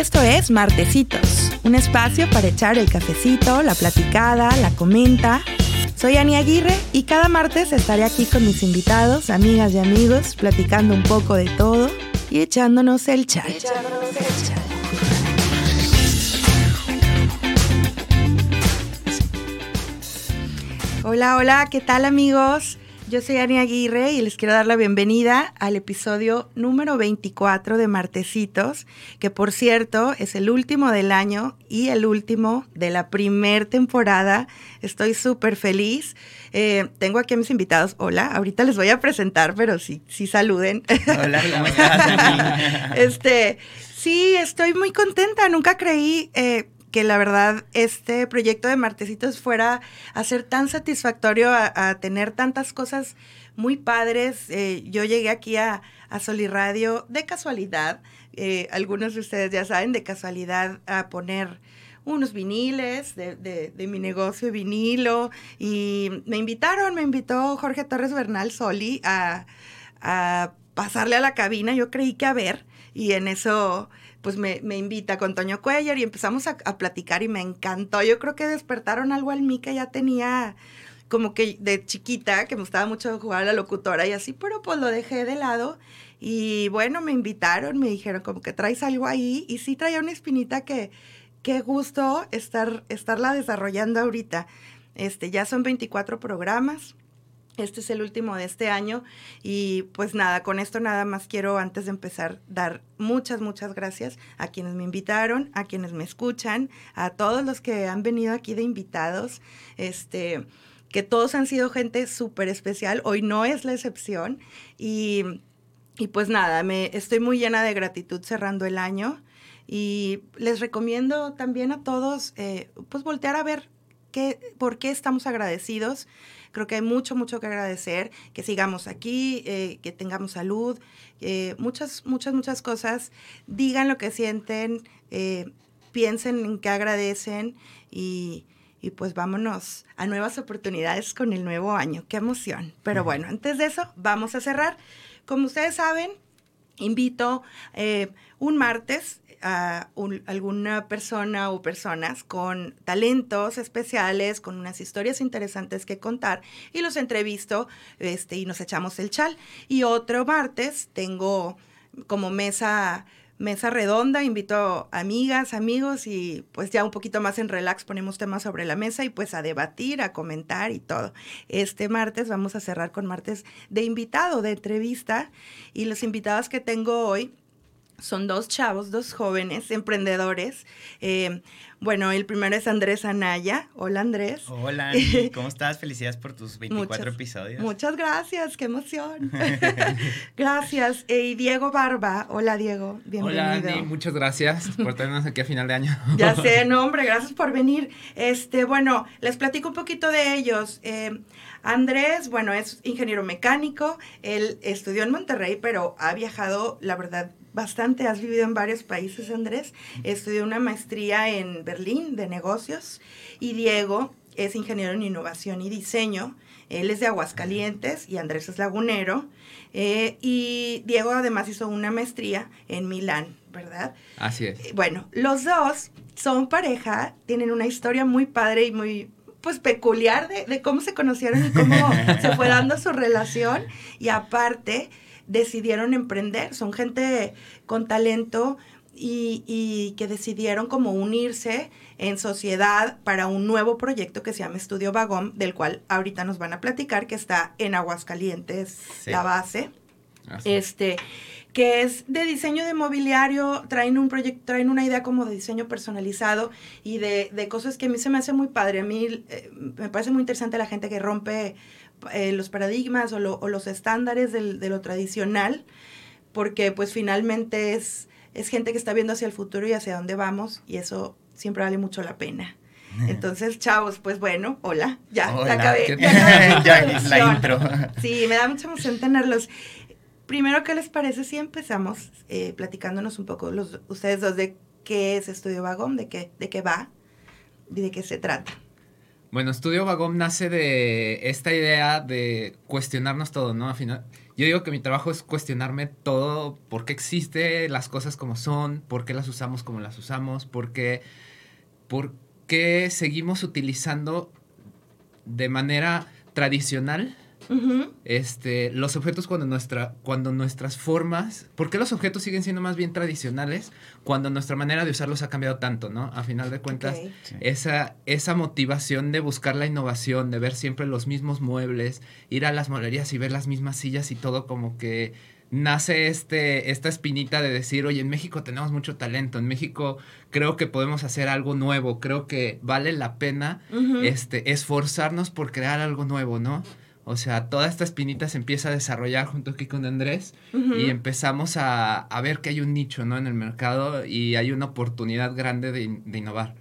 Esto es Martecitos, un espacio para echar el cafecito, la platicada, la comenta. Soy Ani Aguirre y cada martes estaré aquí con mis invitados, amigas y amigos, platicando un poco de todo y echándonos el chat. Hola, hola, ¿qué tal amigos? Yo soy Ani Aguirre y les quiero dar la bienvenida al episodio número 24 de Martecitos, que por cierto es el último del año y el último de la primer temporada. Estoy súper feliz. Eh, tengo aquí a mis invitados. Hola, ahorita les voy a presentar, pero sí, sí saluden. Hola, ¿cómo estás? este, sí, estoy muy contenta. Nunca creí... Eh, que la verdad este proyecto de Martecitos fuera a ser tan satisfactorio, a, tener tantas cosas muy padres. Eh, yo llegué aquí a, a Radio de casualidad, eh, algunos de ustedes ya saben, de casualidad a poner unos viniles de, de, mi negocio de vinilo. Y me invitaron, me invitó Jorge Torres Bernal Soli a, a pasarle a la cabina, yo creí que a ver y en eso pues me, invita con Toño Cuellar y empezamos a, platicar y me encantó. Yo creo que despertaron algo al mí que ya tenía como que de chiquita, que me gustaba mucho jugar a la locutora y así, pero pues lo dejé de lado. Y bueno, me invitaron, me dijeron como que traes algo ahí y sí traía una espinita que qué gusto estar, estarla desarrollando ahorita. Este, ya son 24 programas. Este es el último de este año y pues nada, con esto nada más quiero antes de empezar dar muchas, muchas gracias a quienes me invitaron, a quienes me escuchan, a todos los que han venido aquí de invitados, este, que todos han sido gente súper especial, hoy no es la excepción y, y pues nada, me estoy muy llena de gratitud cerrando el año y les recomiendo también a todos eh, pues voltear a ver qué, por qué estamos agradecidos Creo que hay mucho, mucho que agradecer, que sigamos aquí, eh, que tengamos salud, eh, muchas, muchas, muchas cosas. Digan lo que sienten, eh, piensen en qué agradecen y, y pues vámonos a nuevas oportunidades con el nuevo año. Qué emoción. Pero bueno, antes de eso, vamos a cerrar. Como ustedes saben, invito un martes a alguna persona o personas con talentos especiales, con unas historias interesantes que contar y los entrevisto este, y nos echamos el chal. Y otro martes tengo como mesa mesa redonda, invito amigas, amigos y pues ya un poquito más en relax ponemos temas sobre la mesa y pues a debatir, a comentar y todo. Este martes vamos a cerrar con martes de invitado, de entrevista y los invitados que tengo hoy son dos chavos, dos jóvenes emprendedores. Eh, bueno, el primero es Andrés Anaya. Hola Andrés. Hola, ¿cómo estás? Felicidades por tus 24 episodios. Muchas gracias, qué emoción. gracias. Eh, y Diego Barba. Hola Diego, bienvenido. Hola Andy, muchas gracias por tenernos aquí a final de año. ya sé, no hombre, gracias por venir. Este, bueno, les platico un poquito de ellos. Eh, Andrés, bueno, es ingeniero mecánico. Él estudió en Monterrey, pero ha viajado, la verdad, bastante. Has vivido en varios países, Andrés. Estudió una maestría en Berlín de negocios. Y Diego es ingeniero en innovación y diseño. Él es de Aguascalientes y Andrés es lagunero. Eh, y Diego además hizo una maestría en Milán, ¿verdad? Así es. Eh, bueno, los dos son pareja, tienen una historia muy padre y muy, pues peculiar de, de, cómo se conocieron y cómo se fue dando su relación. Y aparte, decidieron emprender, son gente con talento y, que decidieron como unirse en sociedad para un nuevo proyecto que se llama Estudio Vagón, del cual ahorita nos van a platicar, que está en Aguascalientes, la base. Este, que es de diseño de mobiliario, traen un proyecto, traen una idea como de diseño personalizado y de, de cosas que a mí se me hace muy padre. A mí eh, me parece muy interesante la gente que rompe eh, los paradigmas o, los estándares de lo tradicional, porque pues finalmente es, es gente que está viendo hacia el futuro y hacia dónde vamos y eso siempre vale mucho la pena. Entonces, chavos, pues bueno, hola, ya, hola, acabé. Ya, la intro. Sí, me da mucha emoción tenerlos. Primero, ¿qué les parece si empezamos eh, platicándonos un poco los, ustedes dos de qué es Estudio Vagón, de qué, de qué va y de qué se trata? Bueno, Estudio Vagón nace de esta idea de cuestionarnos todo, ¿no? Al final, yo digo que mi trabajo es cuestionarme todo, por qué existe las cosas como son, por qué las usamos como las usamos, por qué, por qué seguimos utilizando de manera tradicional este, los objetos cuando, nuestra, cuando nuestras formas, ¿por qué los objetos siguen siendo más bien tradicionales cuando nuestra manera de usarlos ha cambiado tanto, ¿no? A final de cuentas, esa, esa motivación de buscar la innovación, de ver siempre los mismos muebles, ir a las molerías y ver las mismas sillas y todo como que nace este, esta espinita de decir, oye, en México tenemos mucho talento, en México creo que podemos hacer algo nuevo, creo que vale la pena este, esforzarnos por crear algo nuevo, ¿no? O sea, toda esta espinita se empieza a desarrollar junto aquí con Andrés y empezamos a, ver que hay un nicho, ¿no? En el mercado y hay una oportunidad grande de, innovar.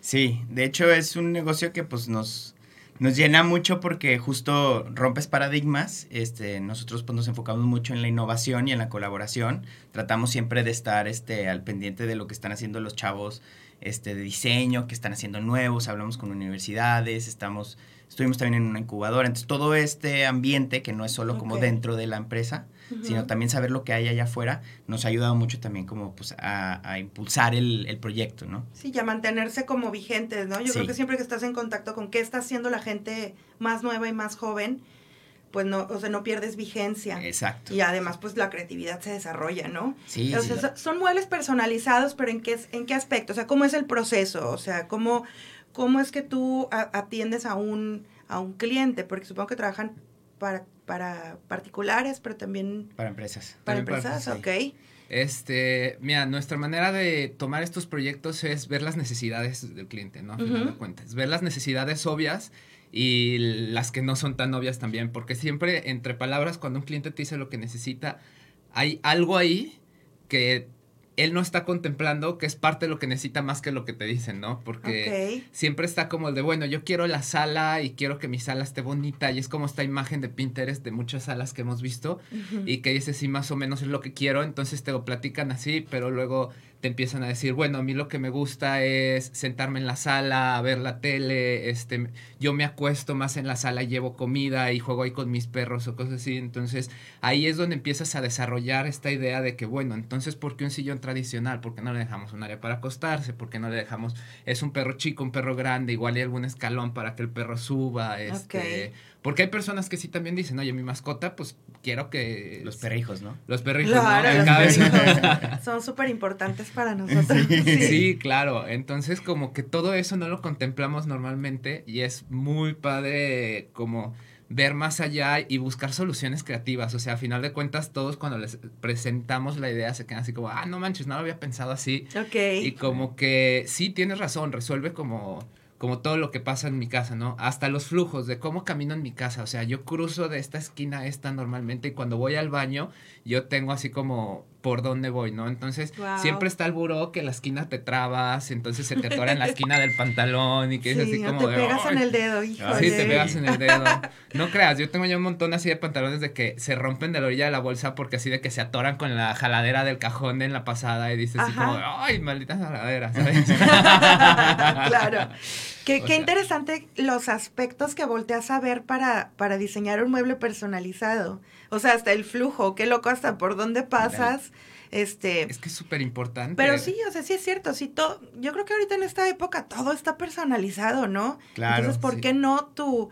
Sí, de hecho es un negocio que pues nos, nos llena mucho porque justo rompes paradigmas. Este, nosotros pues, nos enfocamos mucho en la innovación y en la colaboración. Tratamos siempre de estar este, al pendiente de lo que están haciendo los chavos este, de diseño, que están haciendo nuevos. Hablamos con universidades, estamos estuvimos también en una incubadora. Entonces, todo este ambiente, que no es solo como dentro de la empresa, sino también saber lo que hay allá afuera, nos ha ayudado mucho también como pues a, impulsar el, proyecto, ¿no? Sí, y a mantenerse como vigentes, ¿no? Yo creo que siempre que estás en contacto con qué está haciendo la gente más nueva y más joven, pues no, o sea, no pierdes vigencia. Exacto. Y además, pues la creatividad se desarrolla, ¿no? Sí. son muebles personalizados, pero ¿en qué, ¿en qué aspecto? O sea, ¿cómo es el proceso? O sea, ¿cómo, cómo es que tú atiendes a un, a un cliente, porque supongo que trabajan para, para particulares, pero también... Para empresas. Para empresas, ok. Este, mira, nuestra manera de tomar estos proyectos es ver las necesidades del cliente, ¿no? A final de cuentas. Ver las necesidades obvias y las que no son tan obvias también, porque siempre entre palabras, cuando un cliente te dice lo que necesita, hay algo ahí que él no está contemplando que es parte de lo que necesita más que lo que te dicen, ¿no? Porque siempre está como el de, bueno, yo quiero la sala y quiero que mi sala esté bonita y es como esta imagen de Pinterest de muchas salas que hemos visto y que dice, sí, más o menos es lo que quiero, entonces te lo platican así, pero luego te empiezan a decir, bueno, a mí lo que me gusta es sentarme en la sala, a ver la tele, este, yo me acuesto más en la sala, llevo comida y juego ahí con mis perros o cosas así. Entonces, ahí es donde empiezas a desarrollar esta idea de que, bueno, entonces, ¿por qué un sillón tradicional? ¿Por qué no le dejamos un área para acostarse? ¿Por qué no le dejamos, es un perro chico, un perro grande, igual hay algún escalón para que el perro suba? Este, porque hay personas que sí también dicen, oye, mi mascota, pues quiero que... Los perrijos, ¿no? Los perrijos, ¿no? son súper importantes para nosotros. Sí. claro. Entonces, como que todo eso no lo contemplamos normalmente y es muy padre como ver más allá y buscar soluciones creativas. O sea, a final de cuentas, todos cuando les presentamos la idea se quedan así como, ah, no manches, no lo había pensado así. Ok. Y como que sí, tienes razón, resuelve como como todo lo que pasa en mi casa, ¿no? Hasta los flujos de cómo camino en mi casa. O sea, yo cruzo de esta esquina a esta normalmente y cuando voy al baño, yo tengo así como por dónde voy, ¿no? Entonces, siempre está el buró que la esquina te trabas, entonces se te atora en la esquina del pantalón y que es así como te pegas en el dedo, hijo. Sí, te pegas en el dedo. No creas, yo tengo ya un montón así de pantalones de que se rompen de la orilla de la bolsa porque así de que se atoran con la jaladera del cajón en la pasada y dices así como, ay, maldita jaladera, ¿sabes? claro. Qué, qué interesante los aspectos que volteas a ver para, para diseñar un mueble personalizado. O sea, hasta el flujo, qué loco, hasta por dónde pasas. Este, es que es súper importante. Pero sí, o sea, sí es cierto. Sí, todo, yo creo que ahorita en esta época todo está personalizado, ¿no? Claro. Entonces, ¿por qué no tu,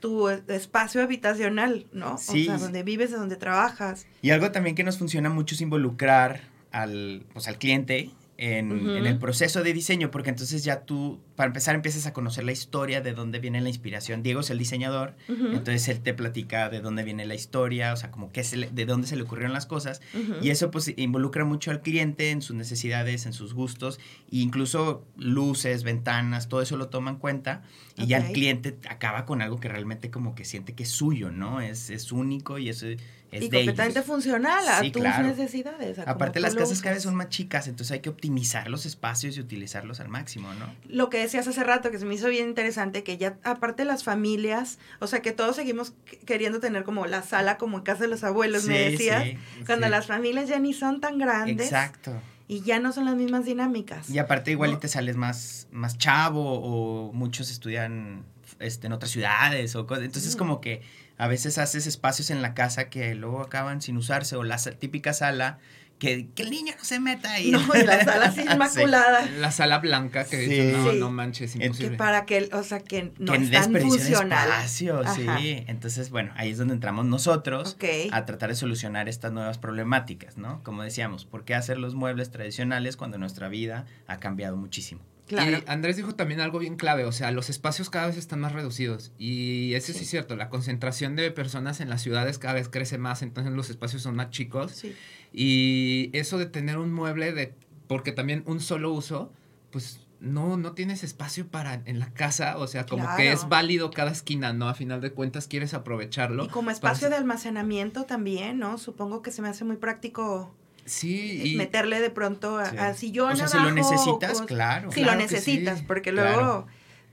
tu espacio habitacional, ¿no? Sí. O sea, donde vives, donde trabajas. Y algo también que nos funciona mucho es involucrar al, pues, al cliente en, el proceso de diseño, porque entonces ya tú, para empezar, empiezas a conocer la historia, de dónde viene la inspiración. Diego es el diseñador, entonces él te platica de dónde viene la historia, o sea, como que de dónde se le ocurrieron las cosas. Y eso pues involucra mucho al cliente en sus necesidades, en sus gustos, e incluso luces, ventanas, todo eso lo toma en cuenta. Y ya el cliente acaba con algo que realmente como que siente que es suyo, ¿no? Es, es único y eso y completamente funcional a tus necesidades. Aparte las casas cada vez son más chicas, entonces hay que optimizar los espacios y utilizarlos al máximo, ¿no? Lo que decías hace rato, que se me hizo bien interesante, que ya aparte las familias, o sea que todos seguimos queriendo tener como la sala como en casa de los abuelos, me decías, cuando las familias ya ni son tan grandes. Exacto y ya no son las mismas dinámicas. Y aparte igual y te sales más, más chavo o muchos estudian este, en otras ciudades o cosas. Entonces Sí. como que a veces haces espacios en la casa que luego acaban sin usarse o la típica sala que, que el niño no se meta ahí. No, y la sala así Sí. inmaculada. La sala blanca que Sí. dices, no, Sí. no manches, Que imposible. Que para que, o sea, que no que es tan desperdicia de funcional. espacio, Ajá. sí. Entonces, bueno, ahí es donde entramos nosotros a tratar de solucionar estas nuevas problemáticas, ¿no? Como decíamos, ¿por qué hacer los muebles tradicionales cuando nuestra vida ha cambiado muchísimo? Claro. Y Andrés dijo también algo bien clave, o sea, los espacios cada vez están más reducidos. Y eso sí, Sí. es cierto, la concentración de personas en las ciudades cada vez crece más, entonces los espacios son más chicos. Sí. Y eso de tener un mueble de, porque también un solo uso, pues no, no tienes espacio para en la casa, o sea, como que es válido cada esquina, ¿no? A final de cuentas quieres aprovecharlo. Y como espacio de almacenamiento también, ¿no? Supongo que se me hace muy práctico Sí, y... meterle de pronto a, Sí. a sillón O sea, si lo necesitas, claro. Si Claro lo sí, necesitas, porque claro. luego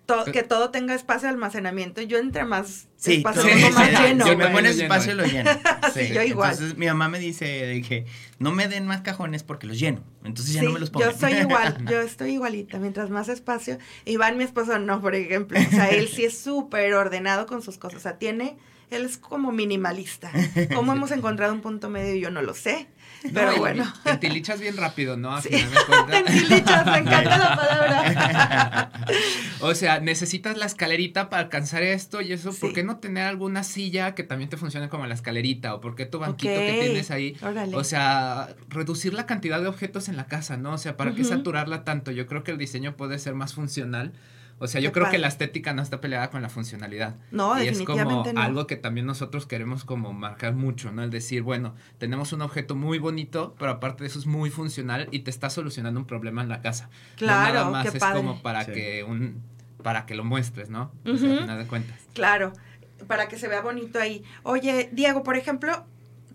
to- que todo tenga espacio de almacenamiento. Yo entre más Sí, espacio todo- tengo sí, más sí, lleno. yo si me pones lleno, espacio, eh. lo lleno. Sí, yo igual. Entonces, mi mamá me dice de que no me den más cajones porque los lleno. Entonces ya no me los pongo. yo soy igual, yo estoy igualita, mientras más espacio. Iván, mi esposo, no, por ejemplo. O sea, él sí es súper ordenado con sus cosas. O sea, tiene, él es como minimalista. ¿Cómo hemos encontrado un punto medio? Yo no lo sé. Pero No, bueno. Te entilichas bien rápido, ¿no? A Sí. final de cuentas. Tentilichas, me encanta la palabra. O sea, necesitas la escalerita para alcanzar esto y eso. ¿Por qué no tener alguna silla que también te funcione como la escalerita? ¿O por qué tu banquito que tienes ahí? Órale. O sea, reducir la cantidad de objetos en la casa, ¿no? O sea, ¿para qué Ujú. saturarla tanto? Yo creo que el diseño puede ser más funcional. O sea, yo Qué creo que la estética no está peleada con la funcionalidad. no, y es como no. algo que también nosotros queremos como marcar mucho, ¿no? El decir, bueno, tenemos un objeto muy bonito, pero aparte de eso es muy funcional y te está solucionando un problema en la casa. No Claro, nada más qué es padre. como para Sí. que un para que lo muestres, ¿no? O sea, Ujú. al final de cuentas. Claro, para que se vea bonito ahí. Oye, Diego, por ejemplo,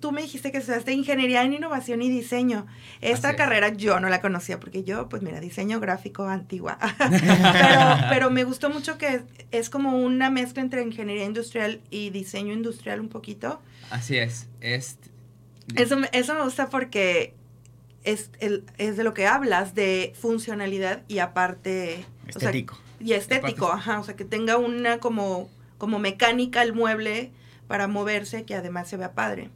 tú me dijiste que estudiaste ingeniería en innovación y diseño. Esta Así es. carrera yo no la conocía porque yo, pues mira, diseño gráfico antigua. pero, pero me gustó mucho que es como una mezcla entre ingeniería industrial y diseño industrial un poquito. Así es. Es Eso, me- eso me gusta porque es, el, es de lo que hablas, de funcionalidad y aparte... o sea, Estético. y estético, aparte- ajá, o sea, que tenga una como, como mecánica el mueble para moverse, que además se vea padre.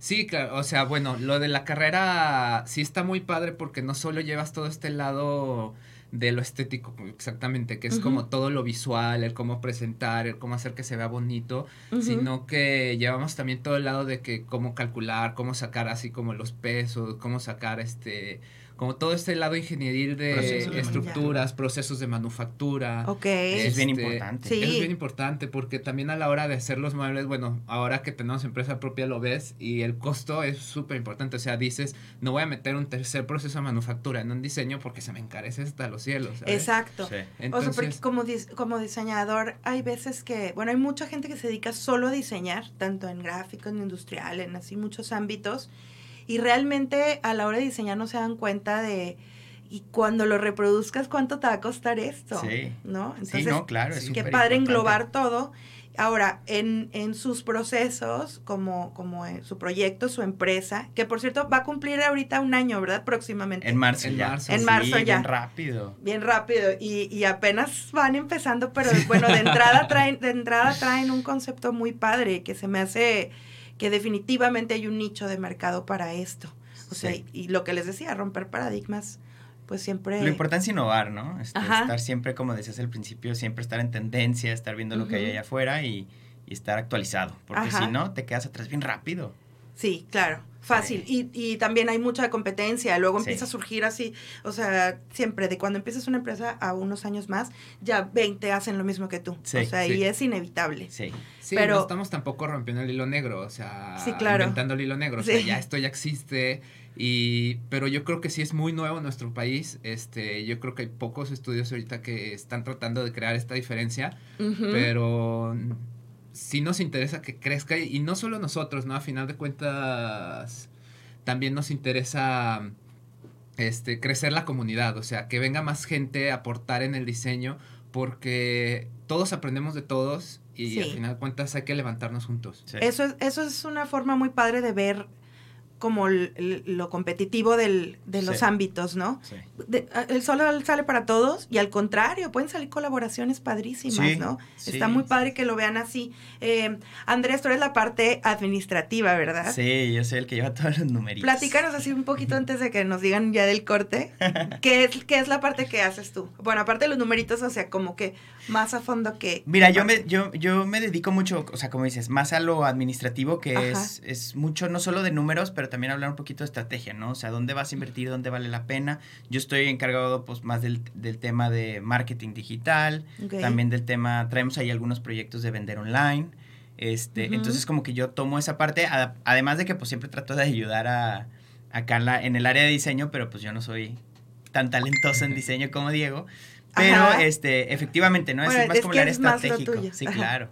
Sí, claro, o sea, bueno, lo de la carrera sí está muy padre porque no solo llevas todo este lado de lo estético, exactamente, que es como todo lo visual, el cómo presentar, el cómo hacer que se vea bonito, sino que llevamos también todo el lado de que cómo calcular, cómo sacar así como los pesos, cómo sacar este, como todo este lado ingenieril de Procesos de estructuras, procesos de manufactura. Ok. Eso es bien Este, importante. Sí. Es bien importante porque también a la hora de hacer los muebles, bueno, ahora que tenemos empresa propia lo ves y el costo es súper importante. O sea, dices, no voy a meter un tercer proceso de manufactura en un diseño porque se me encarece hasta los cielos. ¿sabes? Exacto. Sí. o sea, porque Entonces, como, dis- como diseñador hay veces que, bueno, hay mucha gente que se dedica solo a diseñar, tanto en gráfico, en industrial, en así muchos ámbitos, y realmente a la hora de diseñar no se dan cuenta de, y cuando lo reproduzcas, ¿cuánto te va a costar esto? Sí. ¿No? Sí, no, claro. es qué padre importante. englobar todo. Ahora, en, en sus procesos, como, como en su proyecto, su empresa, que por cierto va a cumplir ahorita un año, ¿verdad? Próximamente. En marzo En ya. marzo. En Sí, marzo ya. bien rápido. Bien rápido y, y apenas van empezando, pero bueno, de entrada traen, de entrada traen un concepto muy padre que se me hace que definitivamente hay un nicho de mercado para esto. O sea, Sí. y, y lo que les decía, romper paradigmas, pues siempre... Lo importante es innovar, ¿no? Este, estar siempre, como decías al principio, siempre estar en tendencia, estar viendo lo que hay allá afuera y, y estar actualizado. Porque Ajá. si no, te quedas atrás bien rápido. Sí, claro, fácil. Y, y también hay mucha competencia, luego Sí. empieza a surgir así, o sea, siempre de cuando empiezas una empresa a unos años más, ya 20 hacen lo mismo que tú. Sí, o sea, sí. y es inevitable. Sí. sí, pero- no estamos tampoco rompiendo el hilo negro, o sea, Sí, claro. inventando el hilo negro. O sea, Sí. ya esto ya existe. Y, pero yo creo que sí es muy nuevo en nuestro país. Este, yo creo que hay pocos estudios ahorita que están tratando de crear esta diferencia. Pero sí nos interesa que crezca y, y no solo nosotros, ¿no? A final de cuentas también nos interesa este crecer la comunidad, o sea, que venga más gente a aportar en el diseño porque todos aprendemos de todos y Sí. al final de cuentas hay que levantarnos juntos. sí. Eso es, eso es una forma muy padre de ver como lo competitivo del, de los ámbitos, ¿no? Sí. el solo sale para todos y al contrario, pueden salir colaboraciones padrísimas, ¿no? Está muy padre que lo vean así. Eh, Andrés, tú eres la parte administrativa, ¿verdad? Sí, yo soy el que lleva todos los numeritos. Platícanos así un poquito antes de que nos digan ya del corte. ¿Qué es, qué es la parte que haces tú? Bueno, aparte de los numeritos, o sea, como que más a fondo que... Mira, yo me, yo, yo me dedico mucho, o sea, como dices, más a lo administrativo, que es, es mucho, no solo de números, pero también hablar un poquito de estrategia, ¿no? O sea, dónde vas a invertir, dónde vale la pena. Yo estoy encargado pues más del, tema de marketing digital, también del tema, traemos ahí algunos proyectos de vender online. Este, entonces como que yo tomo esa parte, además de que pues siempre trato de ayudar a, a Carla en el área de diseño, pero pues yo no soy tan talentoso en diseño como Diego. Pero este, efectivamente, ¿no? es más como el área estratégico. Sí, claro.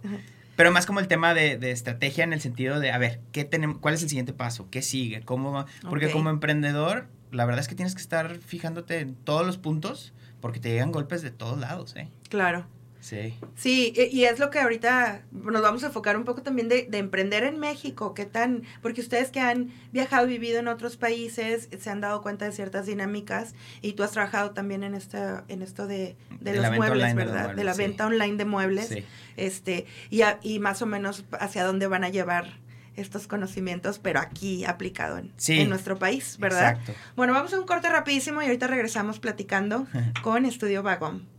Pero más como el tema de, de, estrategia en el sentido de, a ver, ¿qué tenemos, ¿cuál es el siguiente paso? ¿Qué sigue? ¿Cómo Porque como emprendedor, la verdad es que tienes que estar fijándote en todos los puntos porque te llegan golpes de todos lados, ¿eh? Claro. Sí. Sí, y es lo que ahorita nos vamos a enfocar un poco también de, emprender en México, qué tan, porque ustedes que han viajado y vivido en otros países se han dado cuenta de ciertas dinámicas y tú has trabajado también en esta, en esto de, los muebles, ¿verdad? De, la venta online de muebles. Este, y, y más o menos hacia dónde van a llevar estos conocimientos, pero aquí aplicado en, en nuestro país, ¿verdad? Exacto. Bueno, vamos a un corte rapidísimo y ahorita regresamos platicando con Estudio Vagón.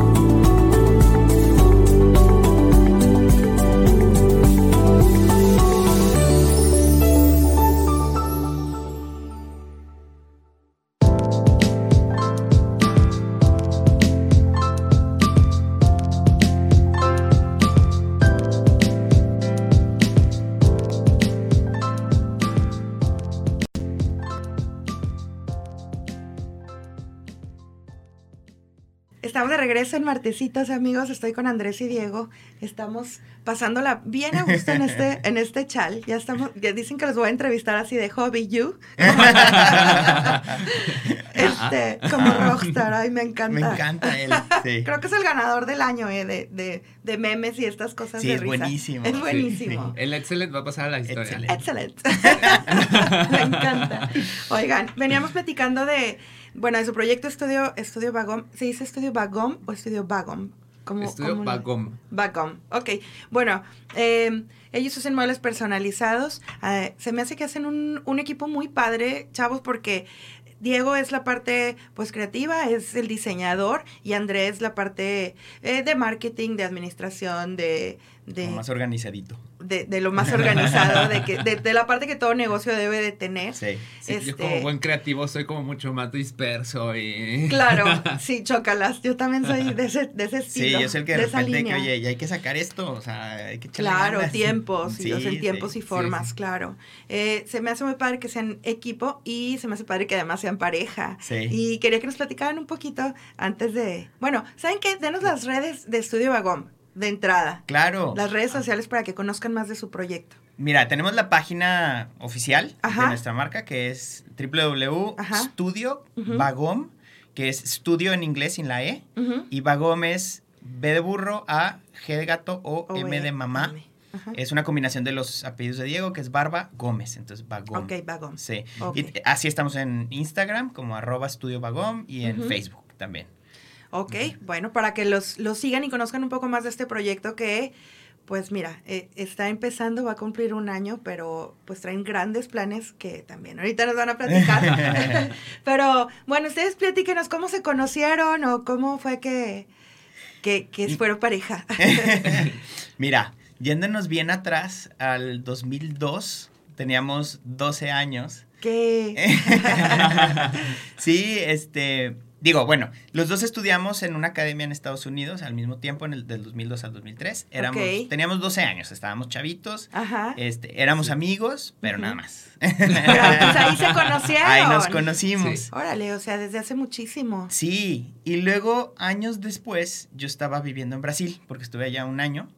Regreso en Martesitos, amigos. Estoy con Andrés y Diego. Estamos pasándola bien a gusto en este, en este chal. Ya estamos, ya dicen que los voy a entrevistar así de hobby you. este, como rockstar, ay, me encanta. Me encanta él. Creo que es el ganador del año, eh, de, de, de memes y estas cosas sí, es buenísimo. Es buenísimo. El excelente va a pasar a la historia. Excelente. me encanta. Oigan, veníamos platicando de bueno, en su proyecto Estudio, Estudio Bagom, ¿se dice Estudio Bagom o Estudio Bagom? Como, Estudio Bagom. Bagom, ok. Bueno, em, ellos hacen muebles personalizados. Eh, se me hace que hacen un, un equipo muy padre, chavos, porque Diego es la parte pues creativa, es el diseñador y Andrés la parte eh, de marketing, de administración, de, de, Como más organizadito. De, de lo más organizado, de, que, de, de la parte que todo negocio debe de tener. Sí. Sí, Yo Este- como buen creativo soy como mucho más disperso y... Claro, sí, chócalas. Yo también soy de ese, de ese Sí, estilo. yo soy el que de, de esa repente que, oye, ya hay que sacar esto, o sea, hay que echarle Claro, ganas. tiempos, y, o sea, Sí, tiempos sí. y formas, sí. claro. Eh, se me hace muy padre que sean equipo y se me hace padre que además sean pareja. Sí. Y quería que nos platicaran un poquito antes de... Bueno, ¿saben qué? Denos las redes de Estudio Vagón, de entrada. Claro. Las redes sociales para que conozcan más de su proyecto. Mira, tenemos la página oficial Ajá. de nuestra marca que es Ajá. www.studio Ujú. Vagom, que es estudio en inglés sin la E, y Vagom es B de burro, A, G de gato o O M de mamá. M. Ajá. Es una combinación de los apellidos de Diego, que es Barba Gómez, entonces Vagom. Ok, Vagón. Sí. Y así estamos en Instagram como arroba estudio Vagom y en. Facebook también. Ok, bueno, para que los, los sigan y conozcan un poco más de este proyecto que, pues mira, eh, está empezando, va a cumplir un año, pero pues traen grandes planes que también ahorita nos van a platicar. pero bueno, ustedes platíquenos cómo se conocieron o cómo fue que, que, que fueron pareja. Mira, yéndonos bien atrás al 2002, teníamos 12 años. que sí, este, digo, bueno, los dos estudiamos en una academia en Estados Unidos al mismo tiempo, en el del 2002 al 2003. Éramos. Teníamos 12 años, estábamos chavitos, Ajá. este, éramos amigos, pero nada más. Pero, pues, ahí se conocieron. Ahí nos conocimos. Sí. Órale, o sea, desde hace muchísimo. Sí, y luego años después yo estaba viviendo en Brasil, porque estuve allá un año,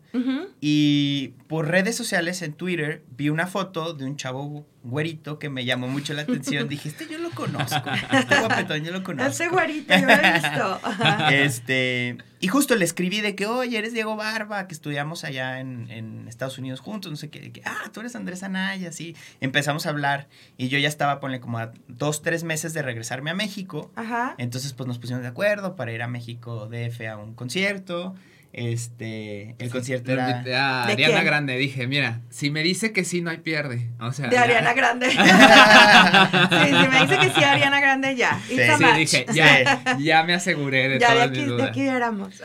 Y por redes sociales en Twitter vi una foto de un chavo güerito que me llamó mucho la atención. Dije, este yo lo conozco, este guapetón yo lo conozco. Ese güerito, yo lo he visto. Este, y justo le escribí de que, oye, eres Diego Barba, que estudiamos allá en, en Estados Unidos juntos, no sé qué, que, ah, tú eres Andrés Anaya, sí. Empezamos a hablar y yo ya estaba, ponle como a dos, tres meses de regresarme a México. Ajá. Entonces, pues nos pusimos de acuerdo para ir a México DF a un concierto. Este, el concierto Le era... invité a ¿De Ariana quién? Grande, dije, mira, si me dice que sí, no hay pierde. O sea, De ya. Ariana Grande. sí, si me dice que sí, Ariana Grande, ya. Sí, Sí, match. dije, ya, ya me aseguré de Ya de aquí, mis de aquí éramos.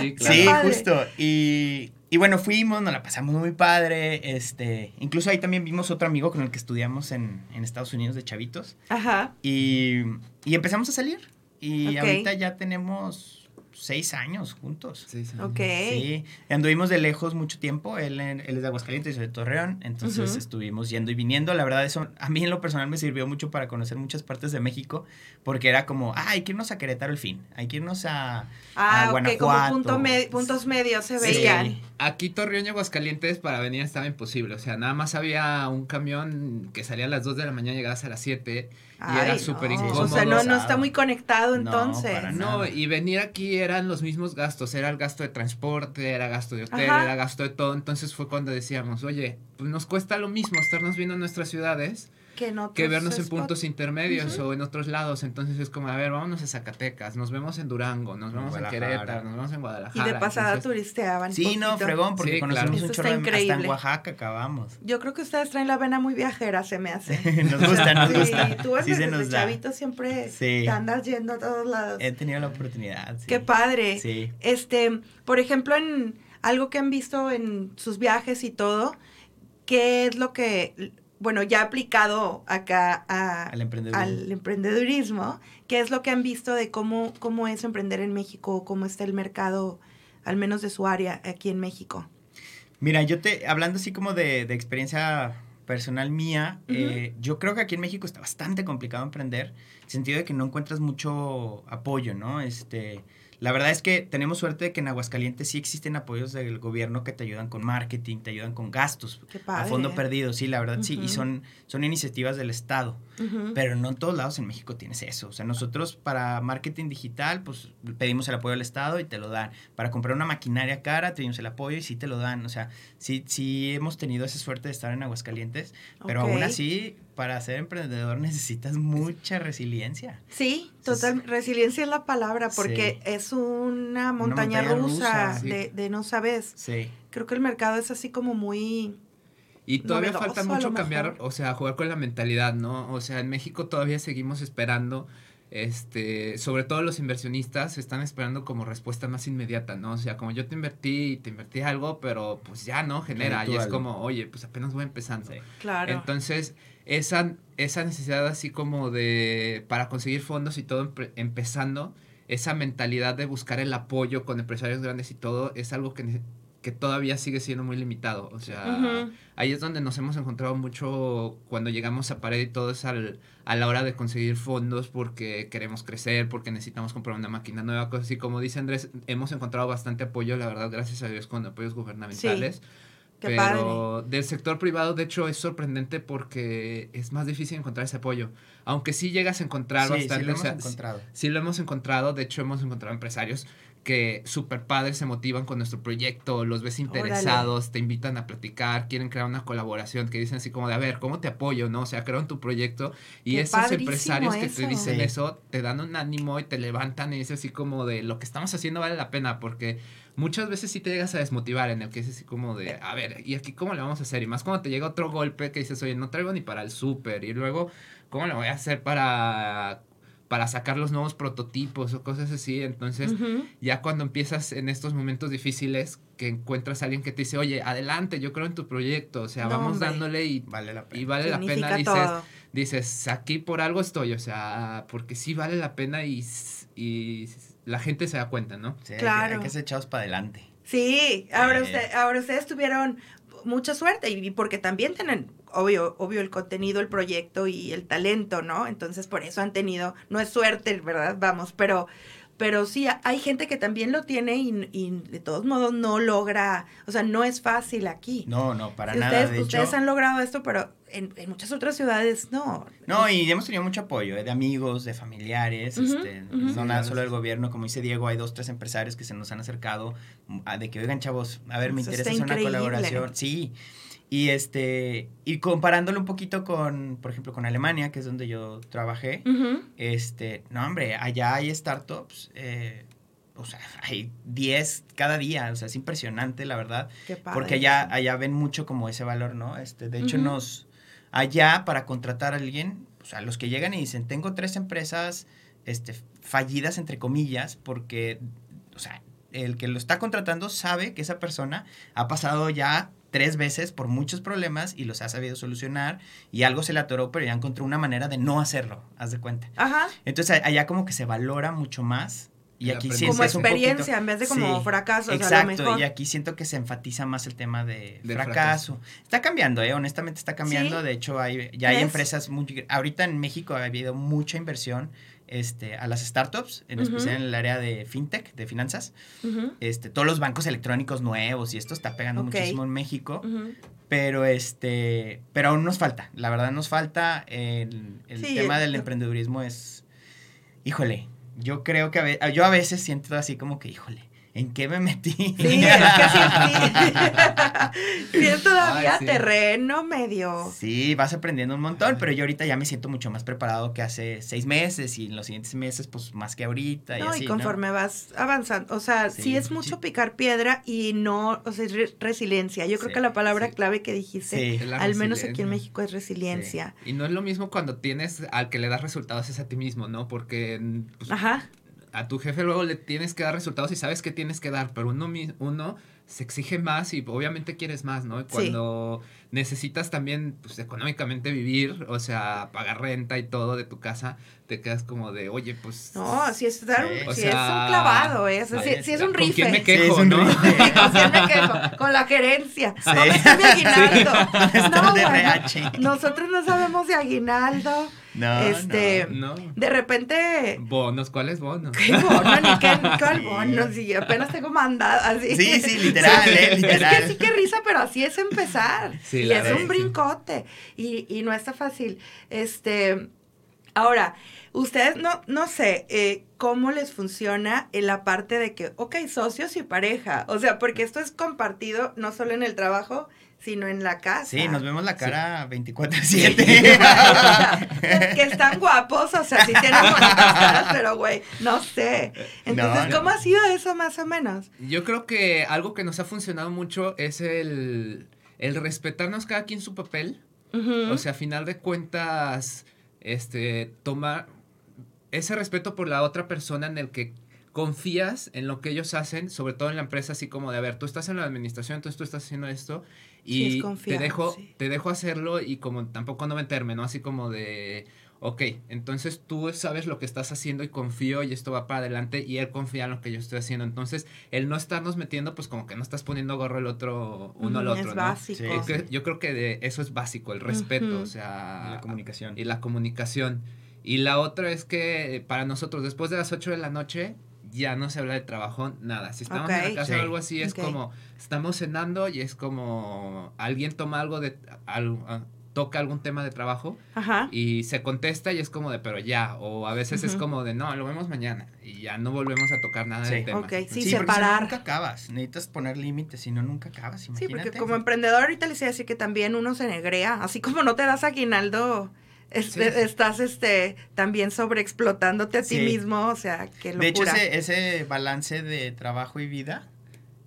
Sí, claro. Sí, justo. Y, y bueno, fuimos, nos la pasamos muy padre. Este, incluso ahí también vimos otro amigo con el que estudiamos en, en Estados Unidos de chavitos. Ajá. Y, y empezamos a salir. Y ahorita ya tenemos seis años juntos. Sí, sí. Ok. Sí, anduvimos de lejos mucho tiempo, él, en- él es de Aguascalientes, yo de Torreón, entonces estuvimos yendo y viniendo, la verdad eso a mí en lo personal me sirvió mucho para conocer muchas partes de México, porque era como, ah, hay que irnos a Querétaro el fin, hay que irnos a, Ah, a ok, como Guanajuato. punto me- puntos medios se Sí. veían. Aquí Torreón y Aguascalientes para venir estaba imposible. O sea, nada más había un camión que salía a las 2 de la mañana y llegabas a las 7. Y era súper no. incómodo. O sea, no, no está muy conectado No, entonces. No, y venir aquí eran los mismos gastos, era el gasto de transporte, era gasto de hotel, Ajá. era gasto de todo, entonces fue cuando decíamos, oye, pues nos cuesta lo mismo estarnos viendo en nuestras ciudades que, en que vernos en puntos intermedios o en otros lados, entonces es como, a ver, vámonos a Zacatecas, nos vemos en Durango, nos vemos en. Querétaro, nos vemos en Y Guadalajara. de pasada entonces- turisteaban. Sí, no, fregón, porque Sí, conocimos claro. un chorro está de- hasta en increíble. Oaxaca acabamos. Yo creo que ustedes traen la vena muy viajera, se me hace. nos gusta, nos sí, gusta. tú Sí desde, se nos desde da. chavito siempre Sí. te andas yendo a todos lados. He tenido la oportunidad. sí. Qué padre. Sí. Este, por ejemplo, en algo que han visto en sus viajes y todo, ¿qué es lo que, bueno, ya aplicado acá a- Al emprendedurismo. al emprendedurismo, qué es lo que han visto de cómo, cómo es emprender en México, cómo está el mercado, al menos de su área aquí en México? Mira, yo te, hablando así como de, de experiencia personal mía, eh, yo creo que aquí en México está bastante complicado emprender, en el sentido de que no encuentras mucho apoyo, ¿no? Este, la verdad es que tenemos suerte de que en Aguascalientes sí existen apoyos del gobierno que te ayudan con marketing, te ayudan con gastos Qué a padre. fondo perdido, sí, la verdad sí, y son, son iniciativas del Estado. Pero no en todos lados en México tienes eso. O sea, nosotros para marketing digital, pues pedimos el apoyo del Estado y te lo dan. Para comprar una maquinaria cara, pedimos el apoyo y sí te lo dan. O sea, sí, sí hemos tenido esa suerte de estar en Aguascalientes, pero Ok. aún así, para ser emprendedor necesitas mucha resiliencia. Sí, total, resiliencia es la palabra, porque Sí. es una montaña, montaña rusa, rusa, sí. de, de no sabes. Sí. Creo que el mercado es así como muy... Y todavía novedoso, falta mucho cambiar, mejor. o sea, jugar con la mentalidad, ¿no? O sea, en México todavía seguimos esperando este, sobre todo los inversionistas están esperando como respuesta más inmediata, ¿no? O sea, como yo te invertí, te invertí algo, pero pues ya no genera, y es como, oye, pues apenas voy empezando. Claro. Entonces, esa, esa necesidad así como de, para conseguir fondos y todo empezando, esa mentalidad de buscar el apoyo con empresarios grandes y todo, es algo que que todavía sigue siendo muy limitado. O sea, ahí es donde nos hemos encontrado mucho cuando llegamos a pared y todo es al, a la hora de conseguir fondos porque queremos crecer, porque necesitamos comprar una máquina nueva, cosas así. Como dice Andrés, hemos encontrado bastante apoyo, la verdad, gracias a Dios, con apoyos gubernamentales. Pero del sector privado, de hecho, es sorprendente porque es más difícil encontrar ese apoyo. Aunque sí llegas a encontrar bastante. Sí lo hemos encontrado. Sí lo hemos encontrado. De hecho, hemos encontrado empresarios que super padres se motivan con nuestro proyecto, los ves interesados, te invitan a platicar, quieren crear una colaboración, que dicen así como de, a ver, ¿cómo te apoyo? ¿No? O sea, creo en tu proyecto. Y esos empresarios que te dicen eso, te dan un ánimo y te levantan y dices así como de, lo que estamos haciendo vale la pena, porque muchas veces sí te llegas a desmotivar en el que es así como de, a ver, ¿y aquí cómo le vamos a hacer? Y más cuando te llega otro golpe que dices, oye, no traigo ni para el súper, y luego, ¿cómo le voy a hacer para para sacar los nuevos prototipos o cosas así. Entonces, ya cuando empiezas en estos momentos difíciles, que encuentras a alguien que te dice, oye, adelante, yo creo en tu proyecto, o sea, vamos dándole y vale la pena. Y vale la pena, dices, dices, aquí por algo estoy, o sea, porque sí vale la pena y, y la gente se da cuenta, ¿no? Sí, claro. Hay que, ser echados para adelante. Sí, ahora, usted, ahora ustedes tuvieron mucha suerte y porque también tienen, obvio, obvio el contenido, el proyecto y el talento, ¿no? Entonces por eso han tenido, no es suerte, ¿verdad? Vamos, pero, pero sí, hay gente que también lo tiene y, de todos modos no logra, o sea, no es fácil aquí. No, no, para nada. Ustedes, ustedes han logrado esto, pero en, muchas otras ciudades no. No, y hemos tenido mucho apoyo ¿eh? de amigos, de familiares, este, no nada solo del gobierno, como dice Diego, hay dos, tres empresarios que se nos han acercado mm, a, de que, oigan, chavos, a ver, me interesa hacer una colaboración. Sí, y este, y comparándolo un poquito con, por ejemplo, con Alemania, que es donde yo trabajé, este, no, hombre, allá hay startups, eh, o sea, hay 10 cada día, o sea, es impresionante, la verdad. porque allá, allá ven mucho como ese valor, ¿no? Este, de hecho, nos, allá para contratar a alguien, o sea, los que llegan y dicen, tengo tres empresas, este, fallidas, entre comillas, porque, o sea, el que lo está contratando sabe que esa persona ha pasado ya tres veces por muchos problemas y los ha sabido solucionar y algo se le atoró, pero ya encontró una manera de no hacerlo, haz de cuenta. Ajá. Entonces allá como que se valora mucho más y aquí sí como experiencia en vez de como fracaso. Exacto, y aquí siento que se enfatiza más el tema de, fracaso. Está cambiando, eh, honestamente está cambiando. De hecho, hay, ya hay empresas muy... Ahorita en México ha habido mucha inversión este, a las startups, en especial en el área de fintech, de finanzas. este, todos los bancos electrónicos nuevos y esto está pegando muchísimo en México. Pero este, pero aún nos falta, la verdad nos falta. El, el tema del emprendedurismo es, híjole, yo creo que a yo a veces siento así como que, híjole, ¿en qué me metí? Sí, es que sí, sí. es todavía terreno medio. Sí, vas aprendiendo un montón, pero yo ahorita ya me siento mucho más preparado que hace seis meses y en los siguientes meses, pues más que ahorita. No, y, y conforme vas avanzando, o sea, sí, es mucho picar piedra y no, o sea, es resiliencia. Yo creo que la palabra clave que dijiste, al menos aquí en México, es resiliencia. Y no es lo mismo cuando tienes al que le das resultados es a ti mismo, ¿no? Porque... Pues, Ajá a tu jefe luego le tienes que dar resultados y sabes que tienes que dar, pero uno, uno se exige más y obviamente quieres más, ¿no? Cuando necesitas también, pues, económicamente vivir, o sea, pagar renta y todo de tu casa, te quedas como de, oye, pues... No, si es, dar un, si es un clavado, ¿eh? si, es un rife. ¿Con quién me quejo, no? ¿Con quién me quejo? Con la gerencia. ¿Dónde está mi aguinaldo? No, Nosotros no sabemos de aguinaldo. No, este, no, De repente. Bonos, ¿cuáles bonos? ¿Qué bono? Ni qué, cuál bono. Si apenas tengo mandado así. Sí, sí, literal, eh, literal. Es que sí que risa, pero así es empezar. Sí, y es un brincote. Y, y no está fácil. Este. Ahora, ustedes no, no sé eh, cómo les funciona en la parte de que, ok, socios y pareja. O sea, porque esto es compartido no solo en el trabajo, sino en la casa. Sí, nos vemos la cara 24-7. que están guapos, o sea, sí tienen bonitas caras, pero güey, no sé. Entonces, ¿cómo ha sido eso más o menos? Yo creo que algo que nos ha funcionado mucho es el, el respetarnos cada quien su papel. O sea, a final de cuentas, este, tomar, ese respeto por la otra persona en el que confías en lo que ellos hacen, sobre todo en la empresa, así como de, a ver, tú estás en la administración, entonces tú estás haciendo esto y te, dejo, te dejo hacerlo y como tampoco no meterme, ¿no? Así como de, ok, entonces tú sabes lo que estás haciendo y confío y esto va para adelante y él confía en lo que yo estoy haciendo. Entonces, el no estarnos metiendo, pues como que no estás poniendo gorro el otro, uno al otro, es Básico. Yo creo que de eso es básico, el respeto, o sea... la comunicación. Y la comunicación. Y la otra es que para nosotros, después de las 8 de la noche, ya no se habla de trabajo, nada. Si estamos en la casa o algo así, es como, estamos cenando y es como, alguien toma algo de, ah, toca algún tema de trabajo y se contesta y es como de, pero ya, o a veces es como de, no, lo vemos mañana y ya no volvemos a tocar nada del tema. sí, separar. nunca acabas, necesitas poner límites, si no, nunca acabas, imagínate. Sí, porque como emprendedor ahorita les iba a decir que también uno se negrea, así como no te das aguinaldo este, estás este, también sobreexplotándote a ti mismo, o sea, locura. De hecho, ese, ese balance de trabajo y vida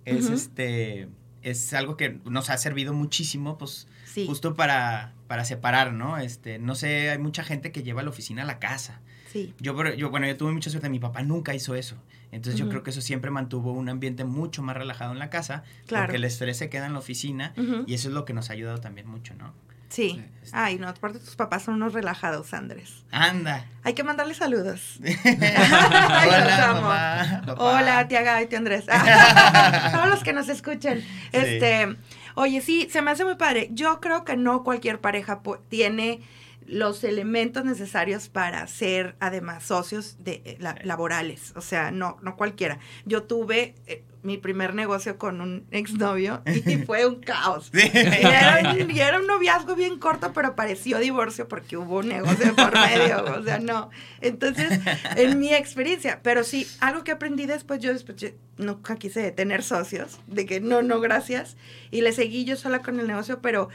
es, este, es algo que nos ha servido muchísimo, pues, justo para, para separar, ¿no? Este, no sé, hay mucha gente que lleva la oficina a la casa. Sí. Yo, yo, bueno, yo tuve mucha suerte, mi papá nunca hizo eso. Entonces yo creo que eso siempre mantuvo un ambiente mucho más relajado en la casa, claro. porque el estrés se queda en la oficina y eso es lo que nos ha ayudado también mucho, ¿no? Sí. Ay, no, aparte tus papás son unos relajados, Andrés. Anda. Hay que mandarle saludos. Hola, mamá, Hola, tía Gaby, tía Andrés. Todos los que nos escuchen. Este, oye, sí, se me hace muy padre. Yo creo que no cualquier pareja tiene los elementos necesarios para ser además socios de eh, laborales, o sea, no no cualquiera. Yo tuve eh, mi primer negocio con un exnovio y fue un caos. Y, era, un noviazgo bien corto, pero pareció divorcio porque hubo un negocio por medio, o sea, no. Entonces, en mi experiencia, pero sí, algo que aprendí después, yo después nunca quise tener socios, de que no, no, gracias, y le seguí yo sola con el negocio, pero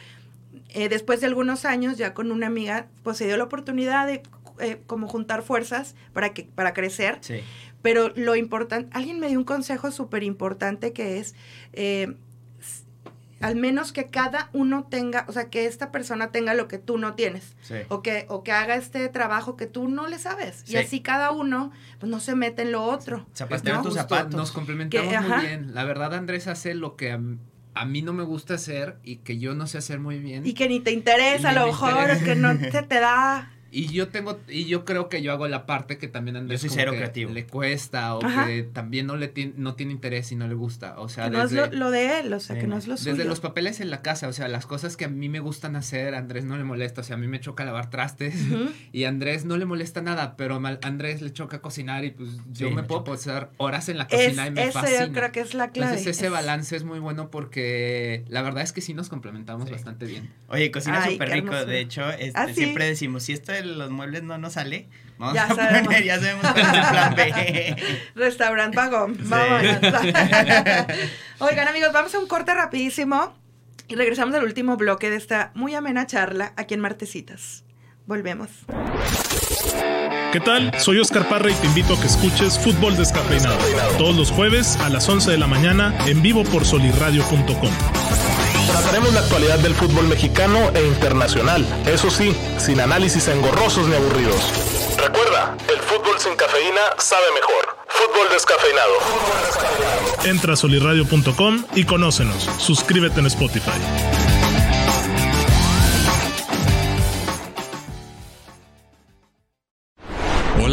eh, después de algunos años, ya con una amiga, pues se dio la oportunidad de eh, como juntar fuerzas para, que, para crecer. Sí. Pero lo importante, alguien me dio un consejo súper importante que es, eh, al menos que cada uno tenga, o sea, que esta persona tenga lo que tú no tienes. O, que, o que haga este trabajo que tú no le sabes. Y así cada uno pues, no se mete en lo otro. Zapatero tus zapatos. Nos complementamos muy bien. La verdad, Andrés hace lo que a, mí no me gusta hacer y que yo no sé hacer muy bien. Y que ni te interesa, a lo mejor, es que no se te da y yo tengo, y yo creo que yo hago la parte que también Andrés yo cero creativo. le cuesta o que también no le tiene, no tiene interés y no le gusta. O sea, no es lo, de él, o sea, que no es lo suyo. Desde los papeles en la casa, o sea, las cosas que a mí me gustan hacer, Andrés no le molesta. O sea, a mí me choca lavar trastes y a Andrés no le molesta nada, pero a Andrés le choca cocinar y pues yo me, puedo pasar horas en la cocina y me fascina. yo creo que es la clave. Entonces ese balance es muy bueno porque la verdad es que sí nos complementamos bastante bien. Oye, cocina súper rico. De hecho, este, ¿Ah, siempre decimos, si esto de los muebles no sale, vamos ya a sabemos. poner, ya sabemos cuál es el plan B. Restaurant Vagón, vamos. Oigan amigos, vamos a un corte rapidísimo y regresamos al último bloque de esta muy amena charla aquí en Martesitas. Volvemos. ¿Qué tal? Soy Oscar Parra y te invito a que escuches Fútbol Descafeinado todos los jueves a las 11 de la mañana en vivo por solirradio.com. Trataremos la actualidad del fútbol mexicano e internacional. Eso sí, sin análisis engorrosos ni aburridos. Recuerda, el fútbol sin cafeína sabe mejor. Fútbol descafeinado. Entra a solirradio.com y conócenos. Suscríbete en Spotify.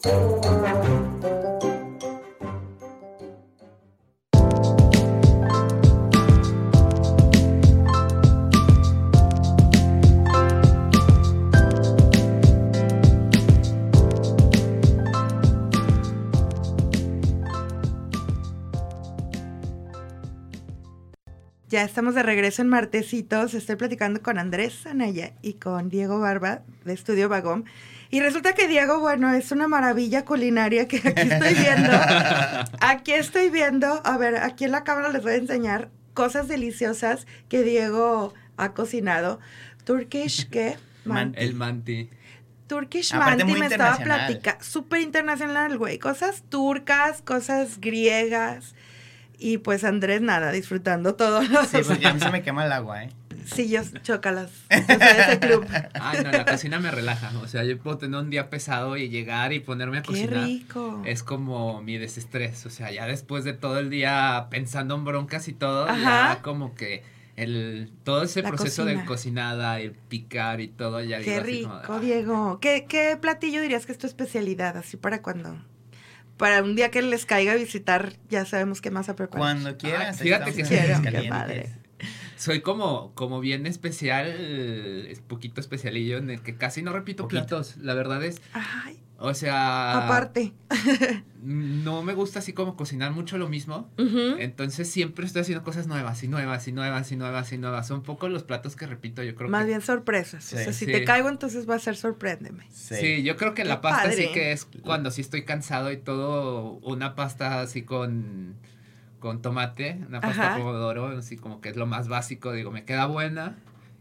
Ya estamos de regreso en Martesitos. Estoy platicando con Andrés Anaya y con Diego Barba de Estudio Vagón. Y resulta que Diego, bueno, es una maravilla culinaria que aquí estoy viendo. Aquí estoy viendo, a ver, aquí en la cámara les voy a enseñar cosas deliciosas que Diego ha cocinado. Turkish, ¿qué? Man- El manti. Turkish Aparte, Manti me estaba platicando. Súper internacional, güey. Cosas turcas, cosas griegas. Y pues Andrés, nada, disfrutando todo. Sí, pues ya a mí se me quema el agua, ¿eh? Sí, yo chócalas. Ese club. Ay, no, la cocina me relaja. O sea, yo puedo tener un día pesado y llegar y ponerme a Qué cocinar. rico. Es como mi desestrés. O sea, ya después de todo el día pensando en broncas y todo, Ajá. ya como que el todo ese La proceso cocina. de cocinada, el picar y todo, ya Qué digo así rico, como, ah, Diego. ¿Qué, ¿Qué platillo dirías que es tu especialidad? Así para cuando. Para un día que les caiga a visitar, ya sabemos qué más a preparar. Cuando quieras. Ay, fíjate que qué padre. Soy como, como bien especial, es poquito especialillo, en el que casi no repito Poquito. platos. La verdad es, Ay, o sea, aparte. no me gusta así como cocinar mucho lo mismo. Entonces siempre estoy haciendo cosas nuevas y nuevas y nuevas y nuevas y nuevas. Son pocos los platos que repito, yo creo Más que. bien sorpresas. o sea, si Sí. te caigo, entonces va a ser sorpréndeme. Sí. yo creo que Qué la pasta padre. sí que es cuando sí estoy cansado y todo, una pasta así con, con tomate, una pasta Ajá. pomodoro, así como que es lo más básico, digo, me queda buena.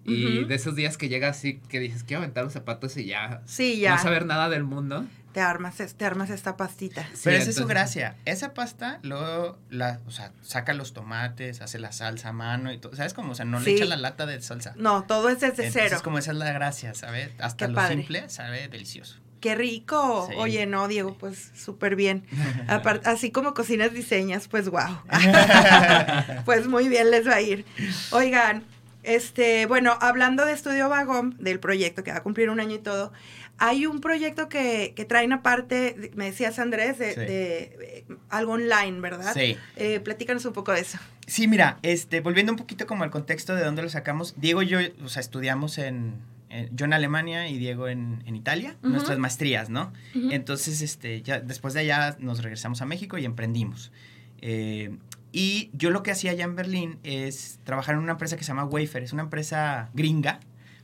Y de esos días que llega así, que dices, quiero aventar los zapatos y ya, Sí, ya. no saber nada del mundo. Te armas, es- te armas esta pastita. Sí, Pero esa es su gracia. Esa pasta, luego, la, o sea, saca los tomates, hace la salsa a mano y todo. ¿Sabes cómo? O sea, no Sí. le echa la lata de salsa. No, todo es desde Entonces, cero. como esa es la gracia, ¿sabes? Hasta Qué lo padre. simple sabe delicioso. Qué rico. Sí. Oye, no, Diego, pues súper bien. Así como cocinas diseñas, pues wow. pues muy bien les va a ir. Oigan, este, bueno, hablando de Estudio Vagón, del proyecto que va a cumplir un año y todo, hay un proyecto que, que traen aparte, me decías Andrés, de, Sí. de, eh, algo online, ¿verdad? Sí. Eh, platícanos un poco de eso. Sí, mira, este, volviendo un poquito como al contexto de dónde lo sacamos, Diego y yo, o sea, estudiamos en, yo en Alemania y Diego en, en Italia, nuestras maestrías, ¿no? Entonces, este, ya después de allá nos regresamos a México y emprendimos. Eh, y yo lo que hacía allá en Berlín es trabajar en una empresa que se llama Wayfair, es una empresa gringa,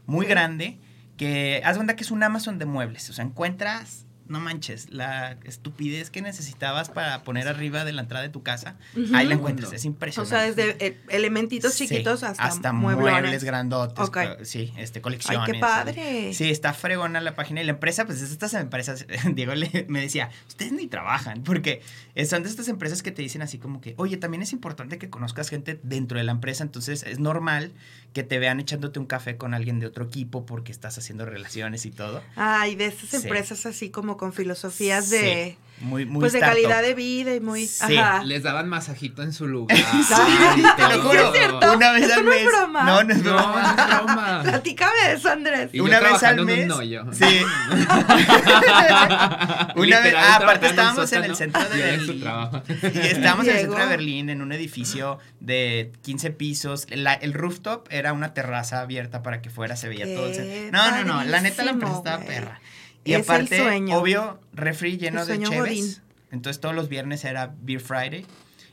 muy grande, que haz de cuenta que es un Amazon de muebles, o sea, encuentras, no manches, la estupidez que necesitabas para poner arriba de la entrada de tu casa, ahí la encuentras, es O impresionante. sea, desde eh, elementitos Sí, chiquitos hasta, hasta mueblones. muebles grandotes, sí, este, Ay, colecciones. qué padre. Sí, está fregona la página y la empresa, pues es estas empresas, Diego le- me decía, ustedes ni trabajan, porque son de estas empresas que te dicen así como que, oye, también es importante que conozcas gente dentro de la empresa, entonces es normal que te vean echándote un café con alguien de otro equipo porque estás haciendo relaciones y todo. Ay, de estas Sí. empresas así como con filosofías Sí, de, muy, muy pues de calidad de vida y muy, Sí. ajá. Les daban masajito en su lugar. Sí, te lo ¿Sí juro. es cierto? Una vez ¿Eso al no es mes. broma? No, no es broma. no es broma. Platícame de eso, Andrés. Y yo una vez al en mes. un hoyo. Sí. Una vez, ah, aparte estábamos en el centro de Berlín. Y estábamos en el centro de Berlín, en un edificio de 15 pisos. La- el rooftop era una terraza abierta para que fuera, se veía Qué todo. el centro. No, no, no, la neta la empresa estaba perra. Y Es el aparte, sueño. obvio, refri lleno El de cheves. Entonces todos los viernes era Beer Friday.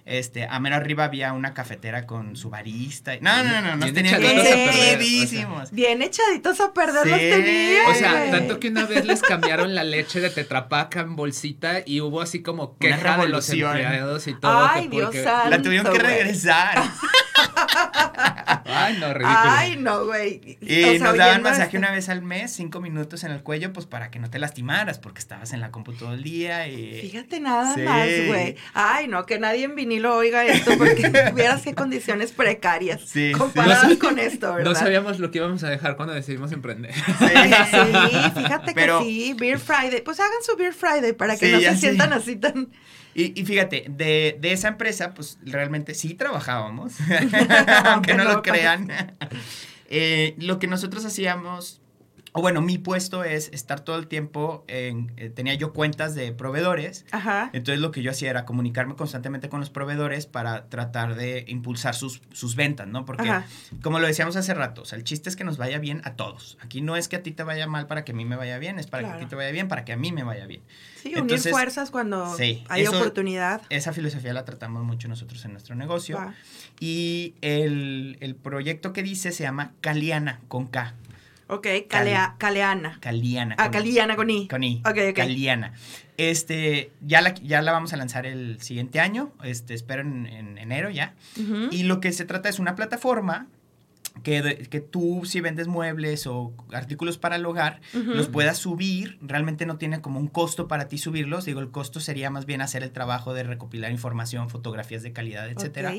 Este, a mero arriba había una cafetera con su barista. No, no, no, no, Bien tenían echaditos a perder, o sea. pedísimos. Bien echaditos a perder los Sí. tenías. O sea, tanto que una vez les cambiaron la leche de tetrapaca en bolsita y hubo así como queja de los empleados y todo. Ay, que Dios porque- santo. La tuvieron que regresar. Ay, no, ridículo. Ay, no, güey. Y O sea, nos daban masaje una vez al mes, cinco minutos en el cuello, pues para que no te lastimaras, porque estabas en la compu todo el día y... Fíjate nada Sí. más, güey. Ay, no, que nadie en vinilo oiga esto porque vieras qué condiciones precarias Sí, comparadas sí. con esto, ¿verdad? No sabíamos lo que íbamos a dejar cuando decidimos emprender. Sí, fíjate Pero- que sí, Beer Friday. Pues hagan su Beer Friday para que Sí, no se sientan así tan... Y, y fíjate, de, de esa empresa, pues realmente sí trabajábamos, Aunque no lo crean. Eh, lo que nosotros hacíamos, o bueno, mi puesto es estar todo el tiempo, en, eh, tenía yo cuentas de proveedores, Ajá. entonces lo que yo hacía era comunicarme constantemente con los proveedores para tratar de impulsar sus, sus ventas, ¿no? Porque, Ajá. como lo decíamos hace rato, o sea, el chiste es que nos vaya bien a todos. Aquí no es que a ti te vaya mal para que a mí me vaya bien, es para que a ti te vaya bien, para que a mí me vaya bien. Sí, unir Entonces, fuerzas cuando sí, hay eso- oportunidad. Esa filosofía la tratamos mucho nosotros en nuestro negocio. Y el, el proyecto que dice se llama Caliana, con K. Ok, calea, caleana. Caliana. Ah, con- Caliana con I. Con I. Ok, ok. Caliana. Este, ya la, ya la vamos a lanzar el siguiente año. Este, espero en, en enero ya. Y lo que se trata es una plataforma que, que tú si vendes muebles o artículos para el hogar, los puedas subir. Realmente no tiene como un costo para ti subirlos. Digo, el costo sería más bien hacer el trabajo de recopilar información, fotografías de calidad, etcétera.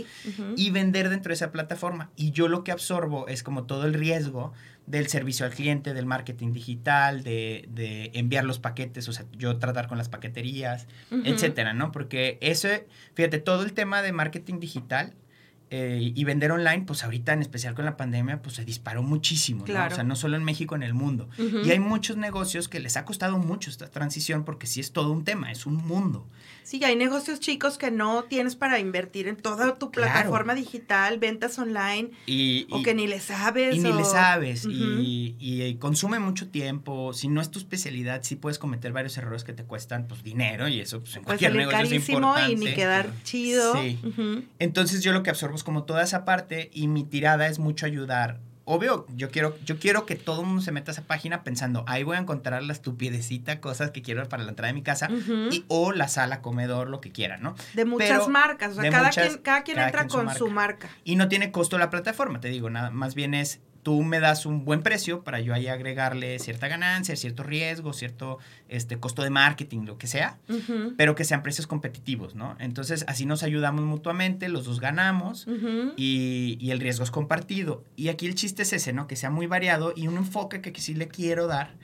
Y vender dentro de esa plataforma. Y yo lo que absorbo es como todo el riesgo del servicio al cliente, del marketing digital, de, de enviar los paquetes, o sea, yo tratar con las paqueterías, Ujú. etcétera, ¿no? Porque eso, fíjate, todo el tema de marketing digital eh, y vender online, pues ahorita en especial con la pandemia, pues se disparó muchísimo, ¿no? Claro. O sea, no solo en México, en el mundo. Y hay muchos negocios que les ha costado mucho esta transición porque sí es todo un tema, es un mundo. Sí, hay negocios chicos que no tienes para invertir en toda tu Claro. plataforma digital, ventas online, Y, o y- que ni le sabes. Y ni le sabes, y, y, eh, consume mucho tiempo. Si no es tu especialidad, sí puedes cometer varios errores que te cuestan pues dinero y eso pues, en cualquier negocio es carísimo y importante. ni quedar chido. Sí. Entonces yo lo que absorbo es como toda esa parte y mi tirada es mucho ayudar. Obvio, yo quiero, yo quiero que todo el mundo se meta a esa página pensando, ahí voy a encontrar la estupidecita, cosas que quiero para la entrada de mi casa, y, o la sala, comedor, lo que quieran, ¿no? De muchas Pero marcas, o sea, de cada, muchas- quien, cada quien cada entra quien su con marca. su marca. Y no tiene costo la plataforma, te digo, nada más bien es tú me das un buen precio para yo ahí agregarle cierta ganancia, cierto riesgo, cierto este costo de marketing, lo que sea, pero que sean precios competitivos, ¿no? Entonces así nos ayudamos mutuamente, los dos ganamos y, y el riesgo es compartido. Y aquí el chiste es ese, ¿no? Que sea muy variado y un enfoque que, que sí le quiero dar.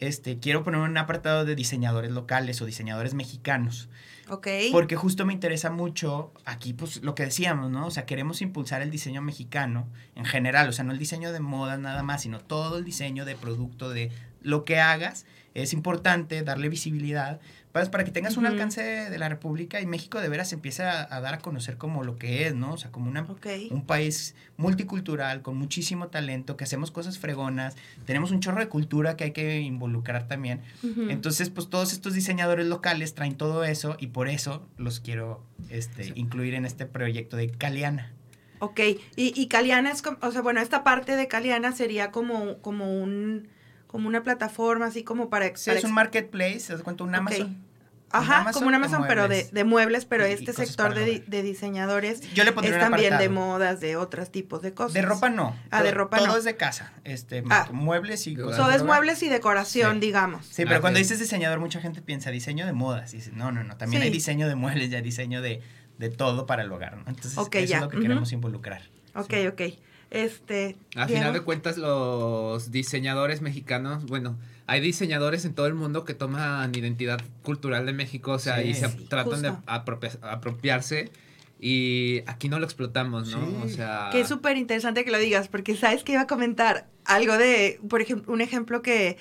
Este, quiero poner un apartado de diseñadores locales o diseñadores mexicanos. Ok. Porque justo me interesa mucho aquí, pues lo que decíamos, ¿no? O sea, queremos impulsar el diseño mexicano en general, o sea, no el diseño de moda nada más, sino todo el diseño de producto, de lo que hagas. Es importante darle visibilidad para, para que tengas un alcance de la República y México de veras empiece a, a dar a conocer como lo que es, ¿no? O sea, como una, un país multicultural, con muchísimo talento, que hacemos cosas fregonas, tenemos un chorro de cultura que hay que involucrar también. Entonces, pues todos estos diseñadores locales traen todo eso y por eso los quiero este, incluir en este proyecto de Caliana. Ok, y, y Caliana es como, o sea, bueno, esta parte de Caliana sería como, como un, como una plataforma, así como para... Sí, para es un marketplace, ¿te das cuenta? Un. Amazon. Ajá, Amazon como un de Amazon, pero de, muebles. de muebles, pero Y- este sector de, de diseñadores Yo le pondría es también de modas, de otros tipos de cosas. De ropa no. Ah, de ropa todo no. es de casa. Este, Ah. muebles y cosas. Todo es muebles y decoración, Sí. digamos. Sí, pero Ah, cuando dices diseñador, mucha gente piensa diseño de modas. Y dice, no, no, no. También Sí. hay diseño de muebles, ya diseño de, de todo para el hogar, ¿no? Entonces, eso ya. es lo que queremos involucrar. Ok, ok. Este. A final de cuentas, los diseñadores mexicanos, bueno, hay diseñadores en todo el mundo que toman identidad cultural de México, o sea, Sí. y se Sí, tratan de apropiarse y aquí no lo explotamos, ¿no? Sí. O sea, Que es súper interesante que lo digas, porque sabes que iba a comentar algo de, por ejemplo, un ejemplo que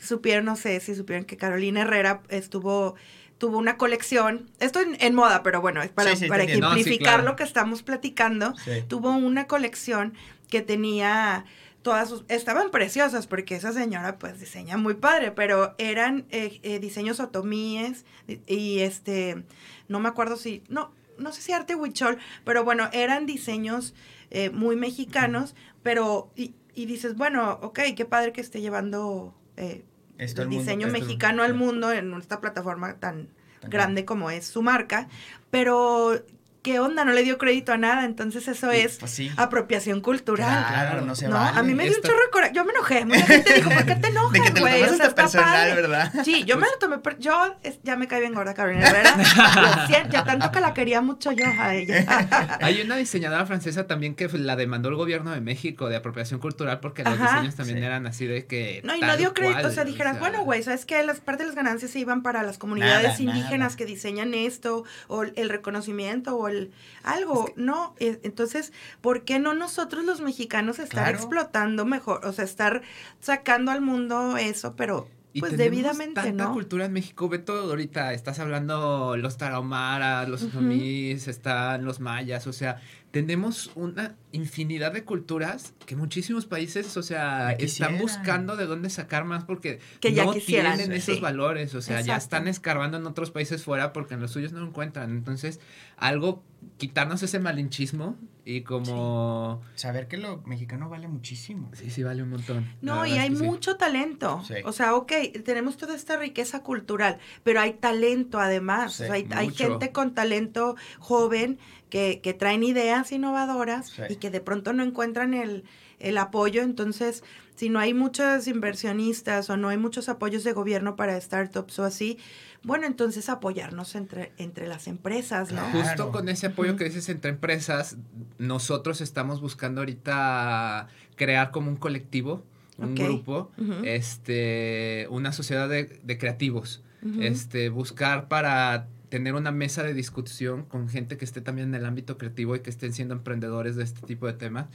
supieron, no sé si supieron que Carolina Herrera estuvo, tuvo una colección, esto en, en moda, pero bueno, es para, Sí, sí, te para entiendo. No, sí, ejemplificar claro. lo que estamos platicando, Sí. tuvo una colección que tenía todas sus, estaban preciosas porque esa señora pues diseña muy padre, pero eran eh, eh, diseños otomíes y, este, no me acuerdo si, no, no sé si arte huichol, pero bueno, eran diseños eh, muy mexicanos, pero, y, y dices, bueno, ok, qué padre que esté llevando el mundo, diseño mexicano al mundo en esta plataforma tan Tan grande. como es su marca, pero ¿qué onda? No le dio crédito a nada, entonces eso es pues sí. apropiación cultural. Claro, no se ¿no? vale. A mí me dio un Esta- chorro de coraje. Yo me enojé. Mucha gente dijo, ¿por qué te De que enojas, te lo güey? O sea, personal, padre. ¿verdad? Sí, yo me lo tomé, per- yo es- ya me cae bien gorda Carolina Herrera. Lo siento, ya tanto que la quería mucho yo a ella. Hay una diseñadora francesa también que la demandó el gobierno de México de apropiación cultural porque los diseños también Sí. eran así de que. No, y no dio crédito, cual, o sea, dijeras, sea, bueno, güey, ¿sabes qué? Las parte de las ganancias se iban para las comunidades Nada, indígenas nada. que diseñan esto, o el reconocimiento, o el algo, ¿no? Eh, Entonces, ¿por qué no nosotros los mexicanos estar Claro. explotando mejor? O sea, estar sacando al mundo eso, pero Y pues debidamente, tanta ¿no? cultura en México. Ve todo ahorita. Estás hablando los tarahumaras, los otomís, están los mayas. O sea, tenemos una infinidad de culturas que muchísimos países, o sea, están buscando de dónde sacar más porque Que ya no quisieran, tienen sí. esos valores. O sea, ya están escarbando en otros países fuera porque en los suyos no lo encuentran. Entonces, algo, quitarnos ese malinchismo y como... Saber que lo mexicano vale muchísimo. Sí, sí, vale un montón. No, y hay sí. mucho talento. Sí. O sea, ok, tenemos toda esta riqueza cultural, pero hay talento además. Sí, O sea, hay, hay gente con talento joven que, que traen ideas innovadoras Sí. y que de pronto no encuentran el, el apoyo. Entonces, si no hay muchos inversionistas o no hay muchos apoyos de gobierno para startups o así, bueno, entonces apoyarnos entre, entre las empresas, ¿no? Claro. Justo con ese apoyo que dices entre empresas, nosotros estamos buscando ahorita crear como un colectivo, un grupo, este, una sociedad de, de creativos, este, buscar para tener una mesa de discusión con gente que esté también en el ámbito creativo y que estén siendo emprendedores de este tipo de temas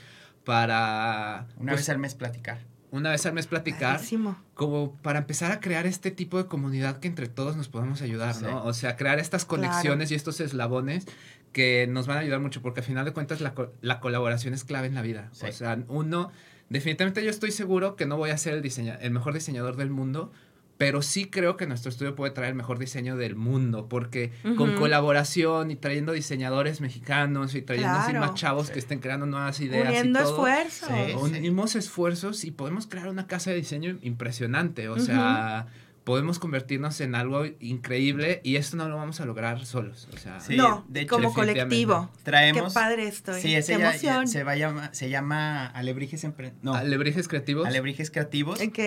para Una pues, vez al mes platicar. una vez al mes platicar Padrísimo. como para empezar a crear este tipo de comunidad que entre todos nos podemos ayudar, Sí. ¿no? O sea, crear estas conexiones y estos eslabones que nos van a ayudar mucho, porque al final de cuentas la, la colaboración es clave en la vida. Sí. O sea, uno, definitivamente yo estoy seguro que no voy a ser el, diseña el mejor diseñador del mundo, pero sí creo que nuestro estudio puede traer el mejor diseño del mundo, porque con colaboración y trayendo diseñadores mexicanos y trayendo así Claro. más chavos Sí. que estén creando nuevas ideas. y Uniendo todo, esfuerzos. Sí. unimos esfuerzos y podemos crear una casa de diseño impresionante. O sea, podemos convertirnos en algo increíble y esto no lo vamos a lograr solos. O sea, Sí, no, de hecho, como colectivo. Traemos. Qué padre estoy. Sí, ese Qué ya- ya emoción. se, va a llama- se llama Alebrijes Empre- No, Alebrijes creativos. Alebrijes Creativos. Ok.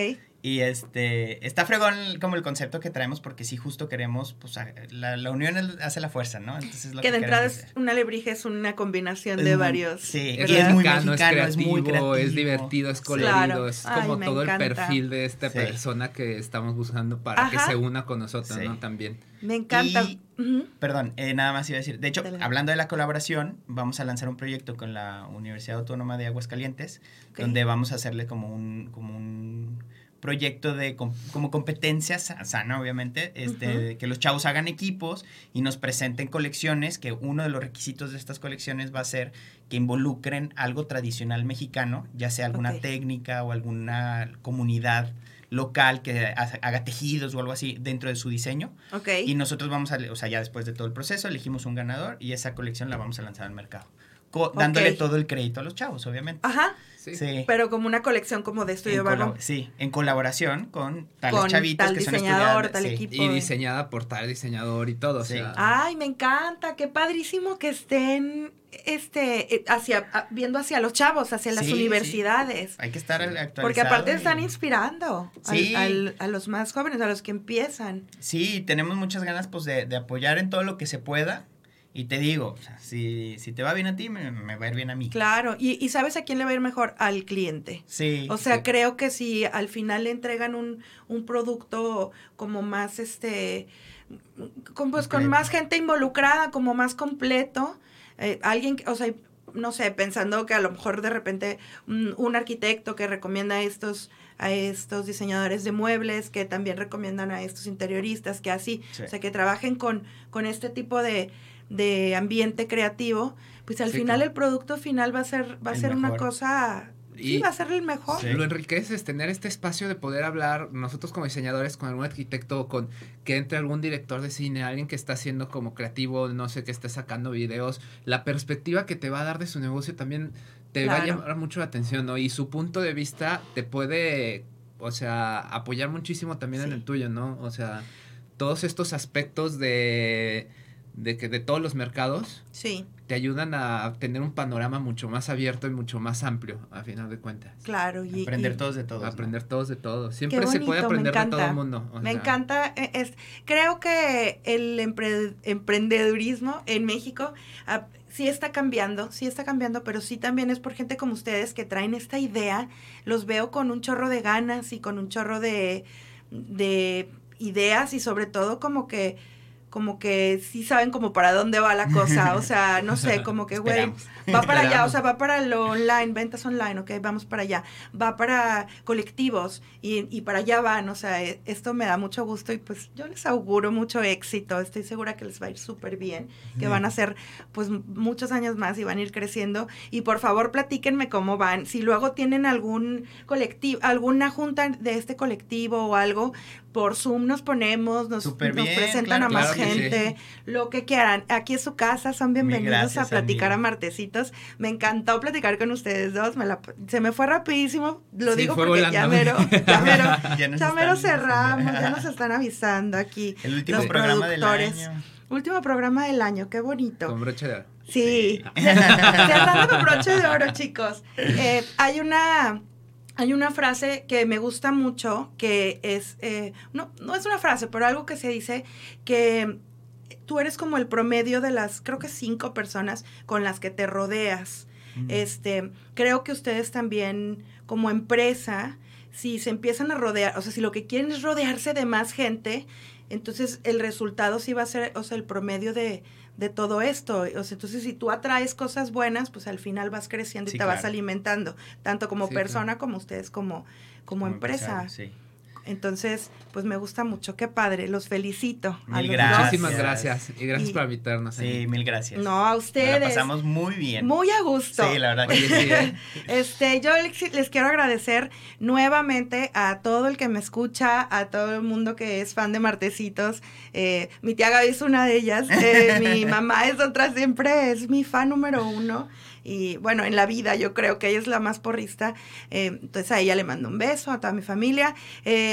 Y este, está fregón como el concepto que traemos porque sí justo queremos, pues la, la unión hace la fuerza, ¿no? Entonces es lo Que de entrada es una alebrije es una combinación Es de muy- varios. sí, es y es muy mexicano, mexicano, es es muy creativo, es, divertido, es colorido, Claro. es como todo el perfil de esta Sí. persona que estamos buscando para que se una con nosotros, Sí. ¿no? También. Me encanta. Y-. Perdón, eh, nada más iba a decir. De hecho, Dale. hablando de la colaboración, vamos a lanzar un proyecto con la Universidad Autónoma de Aguascalientes, donde vamos a hacerle como un, como un proyecto de com- como competencia sa- sana, obviamente, este, que los chavos hagan equipos y nos presenten colecciones, que uno de los requisitos de estas colecciones va a ser que involucren algo tradicional mexicano, ya sea alguna técnica o alguna comunidad local que ha- haga tejidos o algo así dentro de su diseño. Ok. Y nosotros vamos a, o sea, ya después de todo el proceso, elegimos un ganador y esa colección la vamos a lanzar al mercado. Co- Dándole todo el crédito a los chavos, obviamente. Ajá. Sí. Sí. Pero como una colección como de estudio en barro. sí, en colaboración con tales Con chavitos tal que son diseñador, estudiantes. tal sí. equipo. Y de- diseñada por tal diseñador y todo. Sí. O sea, Ay, me encanta. Qué padrísimo que estén este eh, hacia viendo hacia los chavos, hacia las Sí, sí. universidades. Hay que estar al- actualizado. Porque aparte y- están inspirando al- a los más jóvenes, a los que empiezan. Sí, tenemos muchas ganas pues de, de apoyar en todo lo que se pueda. Y te digo, o sea, si, si te va bien a ti, me, me va a ir bien a mí. Claro. Y, y ¿sabes a quién le va a ir mejor? Al cliente. Sí. O sea, sí. creo que si al final le entregan un, un producto como más, este, con, pues, con más gente involucrada, como más completo, eh, alguien, o sea, no sé, pensando que a lo mejor de repente un, un arquitecto que recomienda a estos a estos diseñadores de muebles, que también recomiendan a estos interioristas, que así, Sí. o sea, que trabajen con, con este tipo de, de ambiente creativo, pues al Sí, final claro. el producto final va a ser, va a El ser una cosa, sí, Y- va a ser el mejor. Sí. Lo enriquece es tener este espacio de poder hablar nosotros como diseñadores con algún arquitecto, con que entre algún director de cine, alguien que está haciendo como creativo, no sé, que esté sacando videos, la perspectiva que te va a dar de su negocio también te va a llamar mucho la atención, ¿no? Y su punto de vista te puede, o sea, apoyar muchísimo también en Sí. el tuyo, ¿no? O sea, todos estos aspectos de de que de todos los mercados Sí, te ayudan a tener un panorama mucho más abierto y mucho más amplio, a final de cuentas. claro. Y, Aprender y- todos de todos. ¿no? Aprender todos de todos. Siempre se puede aprender de todo el mundo. o Me sea, encanta. eh, es- creo que el empre- emprendedurismo en México ah, sí está cambiando, sí está cambiando, pero sí también es por gente como ustedes que traen esta idea. Los veo con un chorro de ganas y con un chorro de, de ideas y sobre todo como que como que sí saben como para dónde va la cosa, o sea, no sé, como que, güey, va para allá, o sea, va para lo online, ventas online, ok, vamos para allá, va para colectivos y, y para allá van, o sea, e- esto me da mucho gusto y pues yo les auguro mucho éxito, estoy segura que les va a ir súper bien, que van a ser pues muchos años más y van a ir creciendo. Y por favor platíquenme cómo van, si luego tienen algún colectivo, alguna junta de este colectivo o algo, por Zoom nos ponemos, nos, Súper nos bien, presentan claro, a más claro sí. gente, lo que quieran. Aquí es su casa, son bienvenidos gracias, a platicar amiga. a Martecitos. Me encantó platicar con ustedes dos, me la- se me fue rapidísimo, lo Sí, digo porque volando. ya mero, ya mero, Ya nos ya mero cerramos, ya nos están avisando aquí. El último los programa del productores. año. Último programa del año, qué bonito. Con broche de oro. Sí, cerrando con broche de oro, chicos. Eh, hay una hay una frase que me gusta mucho que es eh, no no es una frase, pero algo que se dice que tú eres como el promedio de las creo que cinco personas con las que te rodeas. Mm. Este, creo que ustedes también como empresa, si se empiezan a rodear, o sea, si lo que quieren es rodearse de más gente, entonces el resultado sí va a ser, o sea, el promedio de, de todo esto. O sea, entonces si tú atraes cosas buenas, pues al final vas creciendo y te vas alimentando, tanto como Sí, persona como ustedes como, como, empresa. empresario, sí. Entonces, pues me gusta mucho, qué padre, los felicito. a Mil los gracias. Muchísimas gracias. Y gracias Y- por invitarnos. Sí, mil gracias. No, a Nos ustedes. la pasamos muy bien. Muy a gusto. Sí, la verdad que sí. sí, ¿eh? Este, yo les, les quiero agradecer nuevamente a todo el que me escucha, a todo el mundo que es fan de Martecitos. Eh, mi tía Gaby es una de ellas, eh, mi mamá es otra, siempre es mi fan número uno. Y bueno, en la vida yo creo que ella es la más porrista. Eh, entonces a ella le mando un beso, a toda mi familia. Eh,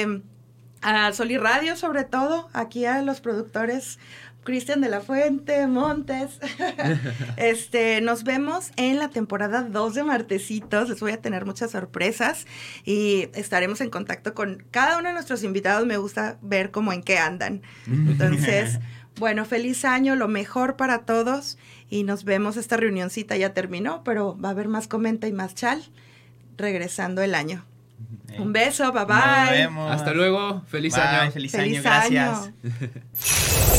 a Sol y Radio sobre todo, aquí a los productores. Cristian de la Fuente, Montes. este, nos vemos en la temporada 2 de Martecitos. Les voy a tener muchas sorpresas y estaremos en contacto con cada uno de nuestros invitados. Me gusta ver cómo en qué andan. Entonces, bueno, feliz año, lo mejor para todos y nos vemos. Esta reunioncita ya terminó, pero va a haber más comenta y más chal regresando el año. Eh, Un beso, bye Nos bye. vemos. Hasta luego. Feliz Bye, año. Feliz, Feliz año, gracias.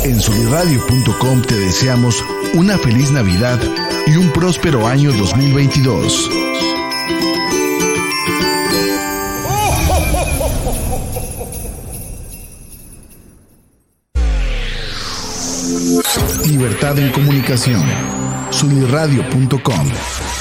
En soliradio.com te deseamos una feliz Navidad y un próspero año 2022. Libertad en comunicación. Soliradio.com.